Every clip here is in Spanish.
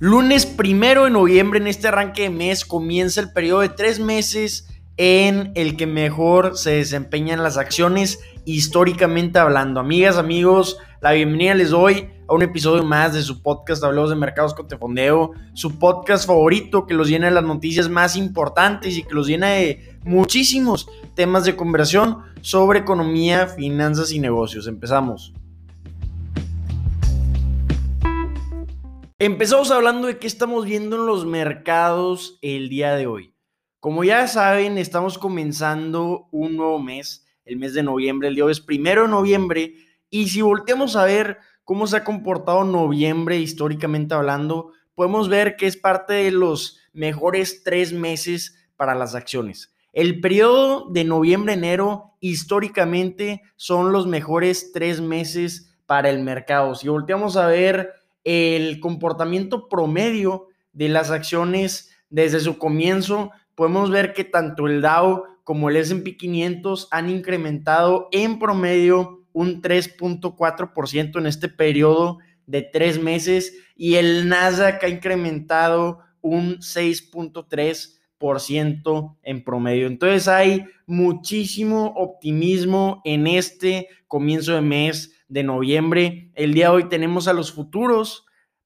Lunes primero de noviembre, en este arranque de mes, comienza el periodo de tres meses en el que mejor se desempeñan las acciones históricamente hablando. Amigas, amigos, la bienvenida les doy a un episodio más de su podcast Hablamos de Mercados con Tefondeo, su podcast favorito que los llena de las noticias más importantes y que los llena de muchísimos temas de conversación sobre economía, finanzas y negocios. Empezamos. Empezamos hablando de qué estamos viendo en los mercados el día de hoy. Como ya saben, estamos comenzando un nuevo mes, el mes de noviembre, el día de hoy es primero de noviembre, y si volteamos a ver cómo se ha comportado noviembre históricamente hablando, podemos ver que es parte de los mejores tres meses para las acciones. El periodo de noviembre-enero históricamente son los mejores tres meses para el mercado. Si volteamos a ver el comportamiento promedio de las acciones desde su comienzo, podemos ver que tanto el Dow como el S&P 500 han incrementado en promedio un 3.4% en este periodo de tres meses y el Nasdaq ha incrementado un 6.3% en promedio. Entonces hay muchísimo optimismo en este comienzo de mes de noviembre. El día de hoy tenemos a los futuros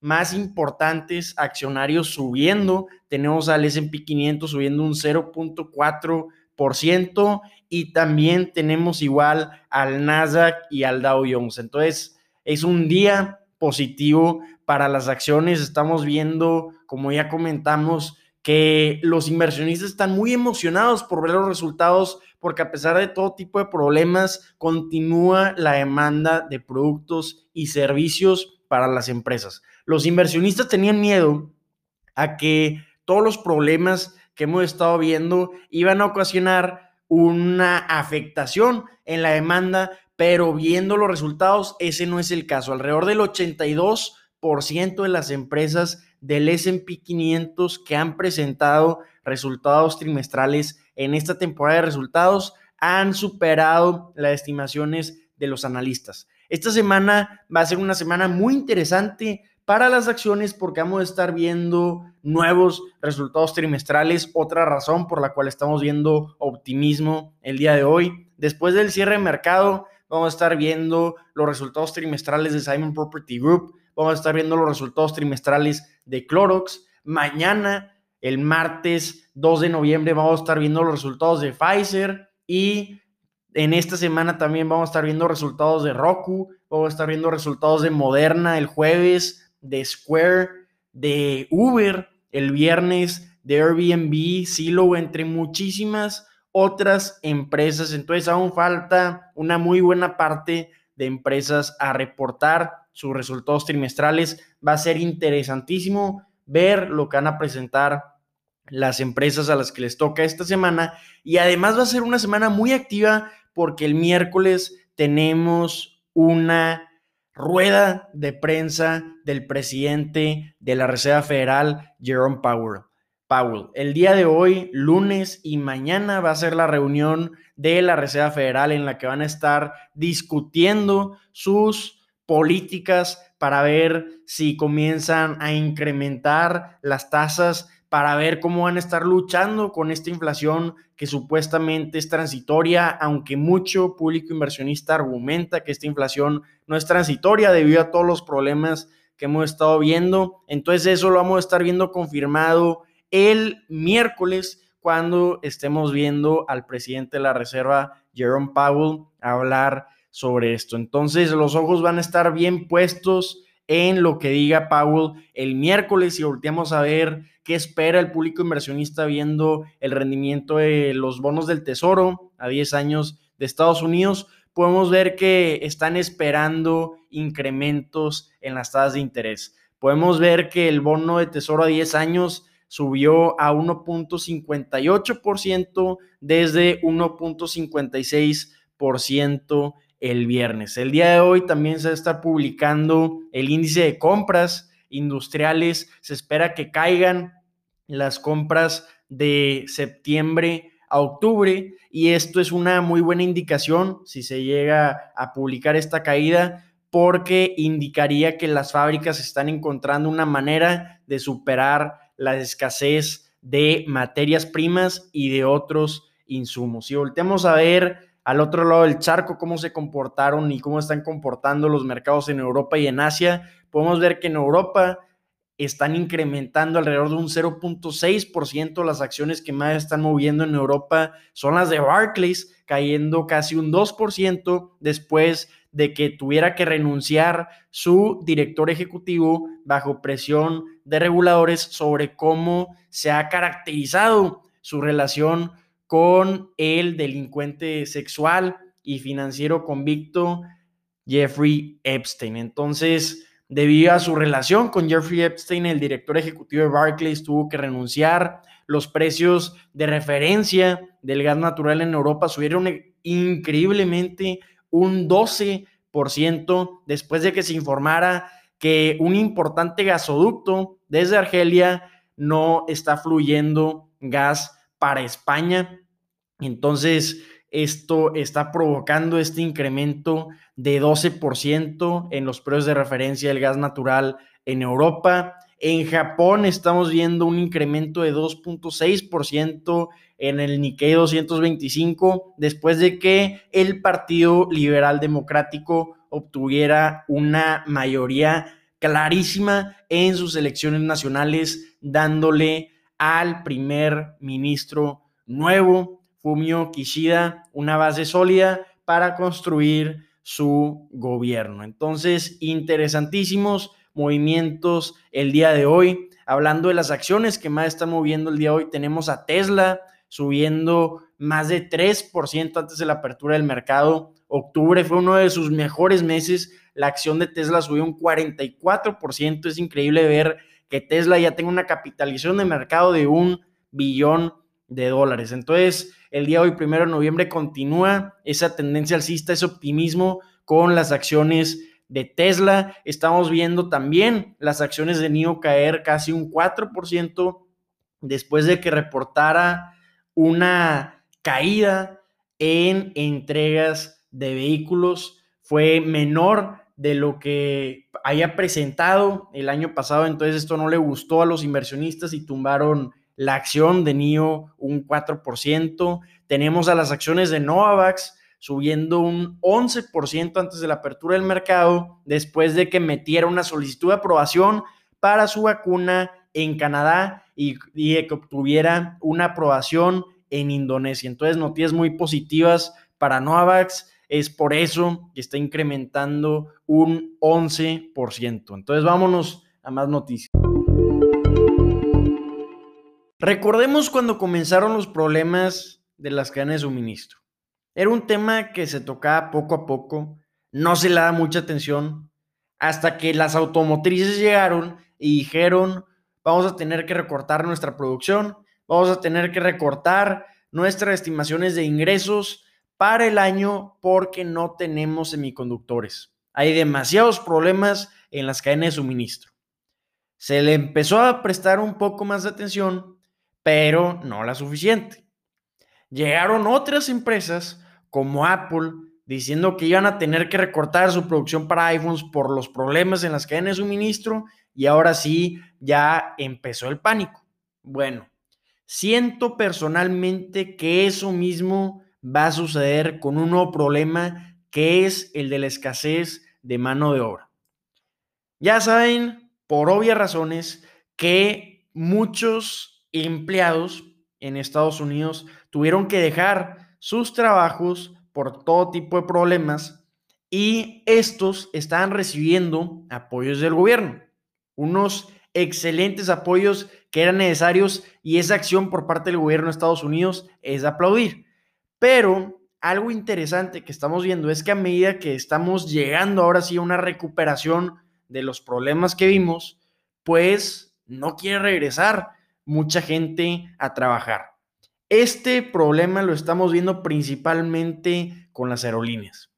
más importantes accionarios subiendo. Tenemos al SP 500 subiendo un 0.4% y también tenemos igual al Nasdaq y al Dow Jones. Entonces, es un día positivo para las acciones. Estamos viendo, como ya comentamos, que los inversionistas están muy emocionados por ver los resultados porque a pesar de todo tipo de problemas, continúa la demanda de productos y servicios para las empresas. Los inversionistas tenían miedo a que todos los problemas que hemos estado viendo iban a ocasionar una afectación en la demanda, pero viendo los resultados, ese no es el caso. Alrededor del 82% de las empresas del SP 500 que han presentado resultados trimestrales en esta temporada de resultados han superado las estimaciones de los analistas. Esta semana va a ser una semana muy interesante para las acciones porque vamos a estar viendo nuevos resultados trimestrales, otra razón por la cual estamos viendo optimismo el día de hoy. Después del cierre de mercado, vamos a estar viendo los resultados trimestrales de Simon Property Group, vamos a estar viendo los resultados trimestrales de Clorox. Mañana el martes 2 de noviembre vamos a estar viendo los resultados de Pfizer y en esta semana también vamos a estar viendo resultados de Roku, vamos a estar viendo resultados de Moderna el jueves, de Square, de Uber el viernes, de Airbnb, Silo, entre muchísimas otras empresas. Entonces aún falta una muy buena parte de empresas a reportar sus resultados trimestrales. Va a ser interesantísimo ver lo que van a presentar las empresas a las que les toca esta semana. Y además va a ser una semana muy activa porque el miércoles tenemos una rueda de prensa del presidente de la Reserva Federal, Jerome Powell. Powell. El día de hoy, lunes y mañana va a ser la reunión de la Reserva Federal en la que van a estar discutiendo sus políticas para ver si comienzan a incrementar las tasas para ver cómo van a estar luchando con esta inflación que supuestamente es transitoria, aunque mucho público inversionista argumenta que esta inflación no es transitoria debido a todos los problemas que hemos estado viendo. Entonces eso lo vamos a estar viendo confirmado el miércoles cuando estemos viendo al presidente de la Reserva, Jerome Powell, hablar sobre esto. Entonces los ojos van a estar bien puestos en lo que diga Powell el miércoles y volteamos a ver qué espera el público inversionista viendo el rendimiento de los bonos del tesoro a 10 años de Estados Unidos. Podemos ver que están esperando incrementos en las tasas de interés. Podemos ver que el bono de tesoro a 10 años subió a 1.58% desde 1.56% el viernes. El día de hoy también se está publicando el índice de compras industriales. Se espera que caigan las compras de septiembre a octubre y esto es una muy buena indicación si se llega a publicar esta caída porque indicaría que las fábricas están encontrando una manera de superar la escasez de materias primas y de otros insumos. Si volteamos a ver al otro lado del charco cómo se comportaron y cómo están comportando los mercados en Europa y en Asia, podemos ver que en Europa están incrementando alrededor de un 0.6%. Las acciones que más están moviendo en Europa son las de Barclays, cayendo casi un 2% después de que tuviera que renunciar su director ejecutivo bajo presión de reguladores sobre cómo se ha caracterizado su relación con el delincuente sexual y financiero convicto Jeffrey Epstein. Entonces, debido a su relación con Jeffrey Epstein, el director ejecutivo de Barclays tuvo que renunciar. Los precios de referencia del gas natural en Europa subieron increíblemente un 12% después de que se informara que un importante gasoducto desde Argelia no está fluyendo gas para España. Entonces, esto está provocando este incremento de 12% en los precios de referencia del gas natural en Europa. En Japón estamos viendo un incremento de 2.6% en el Nikkei 225 después de que el Partido Liberal Democrático obtuviera una mayoría clarísima en sus elecciones nacionales, dándole al primer ministro nuevo, Fumio Kishida, una base sólida para construir su gobierno. Entonces, interesantísimos movimientos el día de hoy. Hablando de las acciones que más están moviendo el día de hoy, tenemos a Tesla subiendo más de 3% antes de la apertura del mercado. Octubre fue uno de sus mejores meses. La acción de Tesla subió un 44%. Es increíble ver que Tesla ya tenga una capitalización de mercado de un billón de dólares. Entonces, el día de hoy, primero de noviembre, continúa esa tendencia alcista, ese optimismo con las acciones de Tesla. Estamos viendo también las acciones de NIO caer casi un 4% después de que reportara una caída en entregas de vehículos. Fue menor de lo que haya presentado el año pasado, entonces esto no le gustó a los inversionistas y tumbaron la acción de NIO un 4%. Tenemos a las acciones de Novavax subiendo un 11% antes de la apertura del mercado, después de que metiera una solicitud de aprobación para su vacuna en Canadá y, y que obtuviera una aprobación en Indonesia. Entonces, noticias muy positivas para Novavax. Es por eso que está incrementando un 11%. Entonces, vámonos a más noticias. Recordemos cuando comenzaron los problemas de las cadenas de suministro. Era un tema que se tocaba poco a poco, no se le da mucha atención, hasta que las automotrices llegaron y dijeron, vamos a tener que recortar nuestra producción, vamos a tener que recortar nuestras estimaciones de ingresos para el año porque no tenemos semiconductores. Hay demasiados problemas en las cadenas de suministro. Se le empezó a prestar un poco más de atención pero no la suficiente. Llegaron otras empresas como Apple diciendo que iban a tener que recortar su producción para iPhones por los problemas en las cadenas de suministro y ahora sí ya empezó el pánico. Bueno, siento personalmente que eso mismo va a suceder con un nuevo problema que es el de la escasez de mano de obra. Ya saben, por obvias razones, que muchos empleados en Estados Unidos tuvieron que dejar sus trabajos por todo tipo de problemas y estos estaban recibiendo apoyos del gobierno, unos excelentes apoyos que eran necesarios y esa acción por parte del gobierno de Estados Unidos es aplaudir. Pero algo interesante que estamos viendo es que a medida que estamos llegando ahora sí a una recuperación de los problemas que vimos, pues no quiere regresar mucha gente a trabajar. Este problema lo estamos viendo principalmente con las aerolíneas.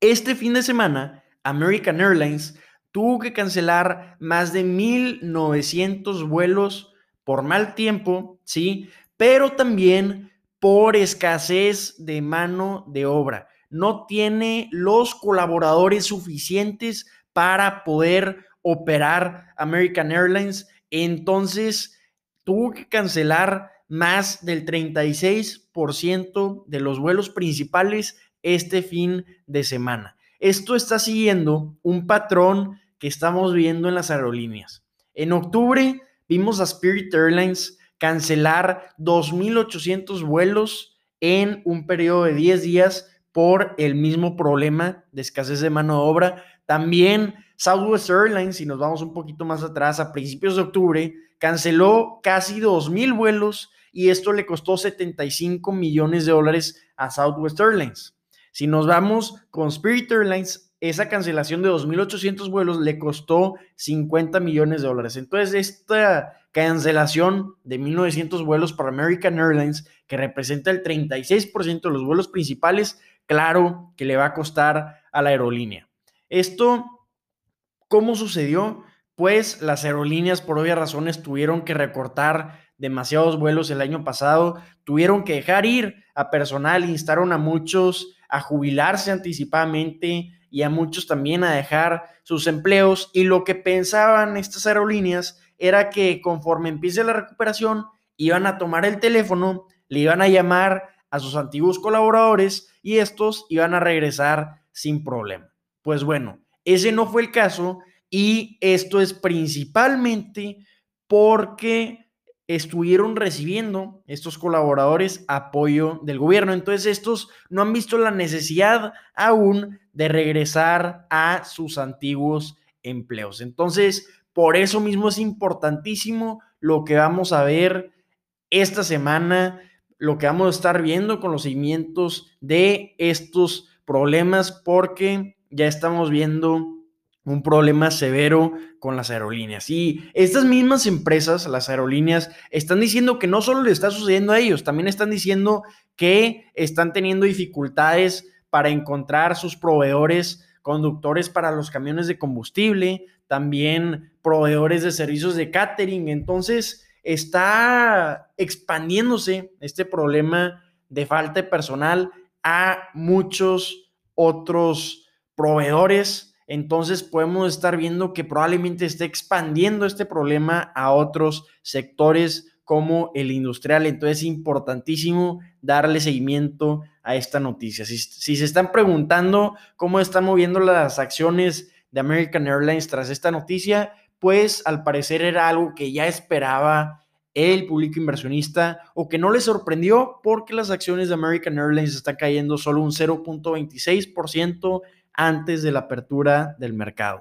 Este fin de semana, American Airlines tuvo que cancelar más de 1.900 vuelos por mal tiempo, ¿sí? Pero también por escasez de mano de obra. no tiene los colaboradores suficientes para poder operar American Airlines. Entonces tuvo que cancelar más del 36% de los vuelos principales este fin de semana. Esto está siguiendo un patrón que estamos viendo en las aerolíneas. En octubre vimos a Spirit Airlines cancelar 2.800 vuelos en un periodo de 10 días por el mismo problema de escasez de mano de obra. También Southwest Airlines, si nos vamos un poquito más atrás, a principios de octubre, canceló casi 2.000 vuelos y esto le costó 75 millones de dólares a Southwest Airlines. Si nos vamos con Spirit Airlines, esa cancelación de 2.800 vuelos le costó 50 millones de dólares. Entonces, esta cancelación de 1.900 vuelos para American Airlines, que representa el 36% de los vuelos principales, claro que le va a costar a la aerolínea. Esto, ¿cómo sucedió? Pues las aerolíneas, por obvias razones, tuvieron que recortar demasiados vuelos el año pasado, tuvieron que dejar ir a personal, instaron a muchos a jubilarse anticipadamente y a muchos también a dejar sus empleos y lo que pensaban estas aerolíneas era que conforme empiece la recuperación iban a tomar el teléfono, le iban a llamar a sus antiguos colaboradores y estos iban a regresar sin problema. Pues bueno, ese no fue el caso y esto es principalmente porque estuvieron recibiendo estos colaboradores apoyo del gobierno. Entonces estos no han visto la necesidad aún de regresar a sus antiguos empleos. Entonces, por eso mismo es importantísimo lo que vamos a ver esta semana, lo que vamos a estar viendo con los seguimientos de estos problemas, porque ya estamos viendo un problema severo con las aerolíneas. Y estas mismas empresas, las aerolíneas, están diciendo que no solo le está sucediendo a ellos, también están diciendo que están teniendo dificultades para encontrar sus proveedores, conductores para los camiones de combustible, también proveedores de servicios de catering. Entonces, está expandiéndose este problema de falta de personal a muchos otros proveedores entonces podemos estar viendo que probablemente esté expandiendo este problema a otros sectores como el industrial. Entonces es importantísimo darle seguimiento a esta noticia. Si, se están preguntando cómo están moviendo las acciones de American Airlines tras esta noticia, pues al parecer era algo que ya esperaba el público inversionista o que no le sorprendió porque las acciones de American Airlines están cayendo solo un 0.26% antes de la apertura del mercado.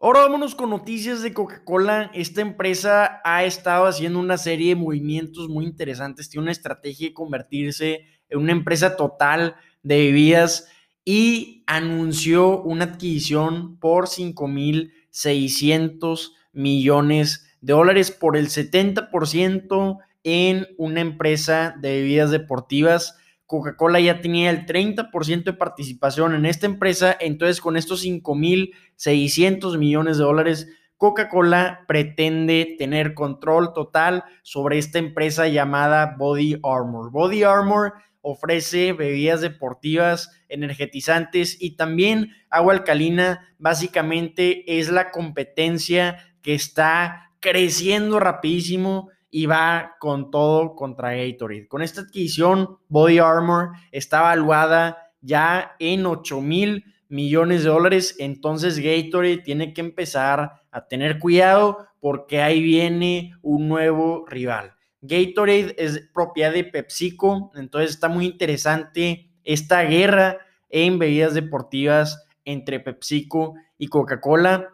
Ahora vámonos con noticias de Coca-Cola. Esta empresa ha estado haciendo una serie de movimientos muy interesantes. Tiene una estrategia de convertirse en una empresa total de bebidas y anunció una adquisición por 5.600 millones de dólares por el 70% en una empresa de bebidas deportivas Coca-Cola ya tenía el 30% de participación en esta empresa, entonces con estos 5.600 millones de dólares, Coca-Cola pretende tener control total sobre esta empresa llamada Body Armor. Body Armor ofrece bebidas deportivas, energetizantes y también agua alcalina. Básicamente es la competencia que está creciendo rapidísimo y va con todo contra Gatorade. Con esta adquisición, Body Armor está valuada ya en 8 mil millones de dólares, entonces Gatorade tiene que empezar a tener cuidado porque ahí viene un nuevo rival. Gatorade es propiedad de PepsiCo, entonces está muy interesante esta guerra en bebidas deportivas entre PepsiCo y Coca-Cola.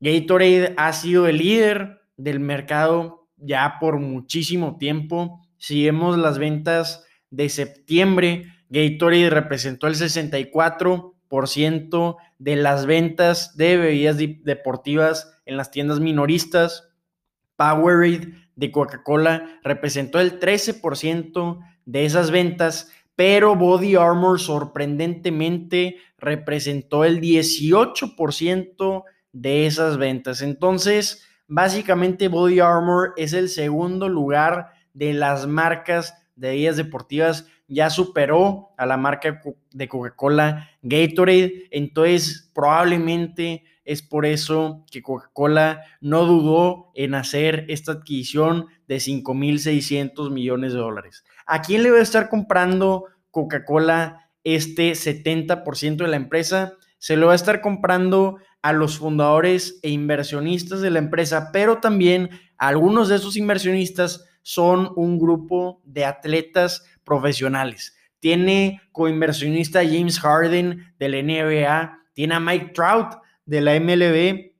Gatorade ha sido el líder del mercado ya por muchísimo tiempo. Si vemos las ventas de septiembre, Gatorade representó el 64% de las ventas de bebidas deportivas en las tiendas minoristas. Powerade de Coca-Cola representó el 13% de esas ventas, pero Body Armor sorprendentemente representó el 18% de esas ventas. Entonces, Básicamente Body Armor es el segundo lugar de las marcas de bebidas deportivas ya superó a la marca de Coca-Cola Gatorade. Entonces, probablemente es por eso que Coca-Cola no dudó en hacer esta adquisición de 5.600 millones de dólares. ¿A quién le va a estar comprando Coca-Cola este 70% de la empresa? Se lo va a estar comprando a los fundadores e inversionistas de la empresa, pero también algunos de esos inversionistas son un grupo de atletas profesionales. Tiene coinversionista James Harden del NBA, tiene a Mike Trout de la MLB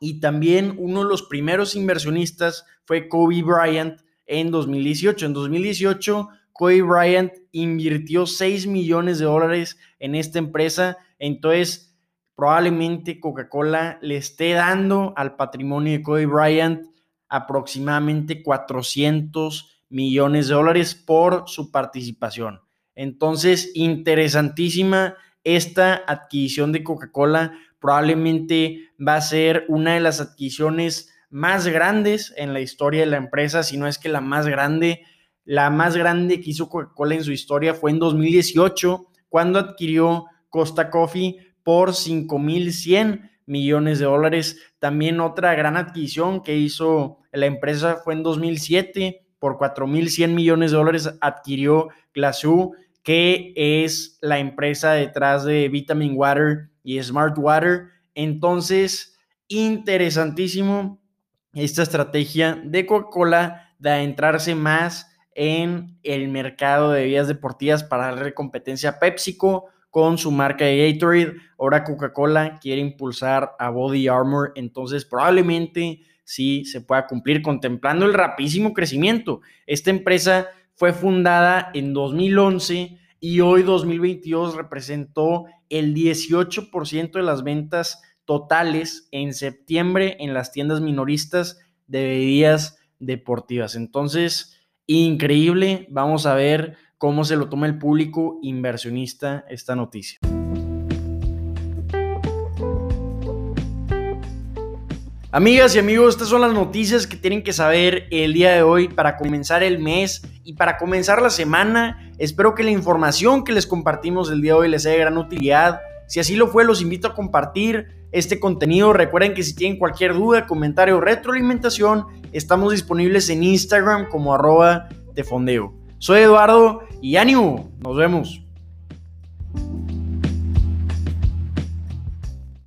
y también uno de los primeros inversionistas fue Kobe Bryant en 2018. En 2018, Kobe Bryant invirtió 6 millones de dólares en esta empresa. Entonces, probablemente Coca-Cola le esté dando al patrimonio de Kobe Bryant aproximadamente 400 millones de dólares por su participación. Entonces, interesantísima esta adquisición de Coca-Cola probablemente va a ser una de las adquisiciones más grandes en la historia de la empresa, si no es que la más grande. La más grande que hizo Coca-Cola en su historia fue en 2018, cuando adquirió Costa Coffee por 5.100 millones de dólares. También otra gran adquisición que hizo la empresa fue en 2007, por 4.100 millones de dólares adquirió Glazoo, que es la empresa detrás de Vitamin Water y Smart Water. Entonces, interesantísimo esta estrategia de Coca-Cola de adentrarse más en el mercado de bebidas deportivas para darle competencia a PepsiCo con su marca de Gatorade. Ahora Coca-Cola quiere impulsar a Body Armor, entonces probablemente sí se pueda cumplir contemplando el rapidísimo crecimiento. Esta empresa fue fundada en 2011 y hoy 2022 representó el 18% de las ventas totales en septiembre en las tiendas minoristas de bebidas deportivas. Entonces, increíble, vamos a ver cómo se lo toma el público inversionista esta noticia. Amigas y amigos, estas son las noticias que tienen que saber el día de hoy para comenzar el mes y para comenzar la semana. Espero que la información que les compartimos el día de hoy les sea de gran utilidad. Si así lo fue, los invito a compartir este contenido. Recuerden que si tienen cualquier duda, comentario o retroalimentación, estamos disponibles en Instagram como arroba de fondeo. Soy Eduardo y ánimo, nos vemos.